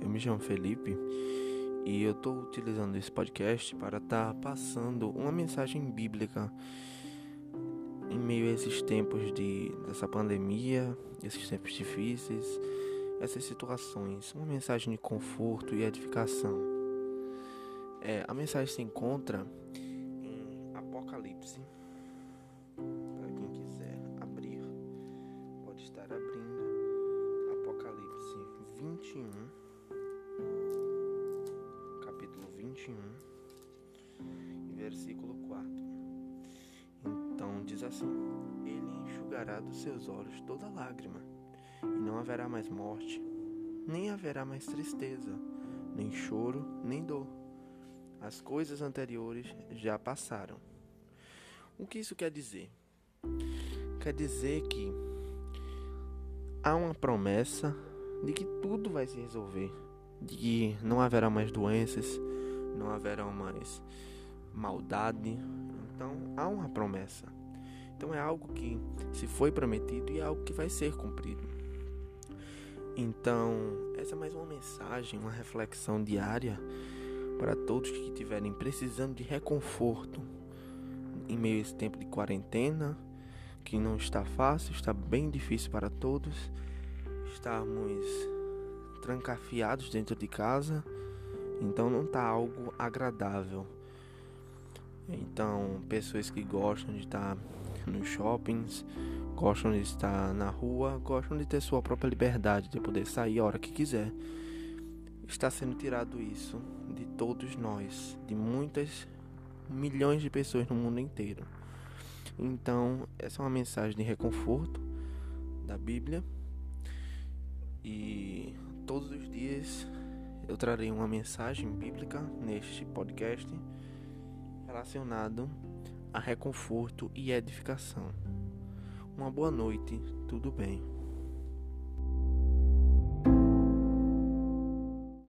eu me chamo Felipe e eu estou utilizando esse podcast para estar tá passando uma mensagem bíblica em meio a esses tempos de, dessa pandemia, esses tempos difíceis, essas situações. Uma mensagem de conforto e edificação. É, a mensagem se encontra em Apocalipse. 21, versículo 4. Então diz assim: Ele enxugará dos seus olhos toda lágrima, e não haverá mais morte, nem haverá mais tristeza, nem choro, nem dor. As coisas anteriores já passaram. O que isso quer dizer? Quer dizer que há uma promessa de que tudo vai se resolver, de que não haverá mais doenças, não haverá mais maldade. Então há uma promessa. Então é algo que se foi prometido e é algo que vai ser cumprido. Então, essa é mais uma mensagem, uma reflexão diária para todos que estiverem precisando de reconforto em meio a esse tempo de quarentena, que não está fácil, está bem difícil para todos. Estamos trancafiados dentro de casa, então não está algo agradável. Então, pessoas que gostam de estar nos shoppings, gostam de estar na rua, gostam de ter sua própria liberdade, de poder sair a hora que quiser. Está sendo tirado isso de todos nós, de muitas milhões de pessoas no mundo inteiro. Então, essa é uma mensagem de reconforto da Bíblia. E todos os dias eu trarei uma mensagem bíblica neste podcast relacionado a reconforto e edificação. Uma boa noite, tudo bem?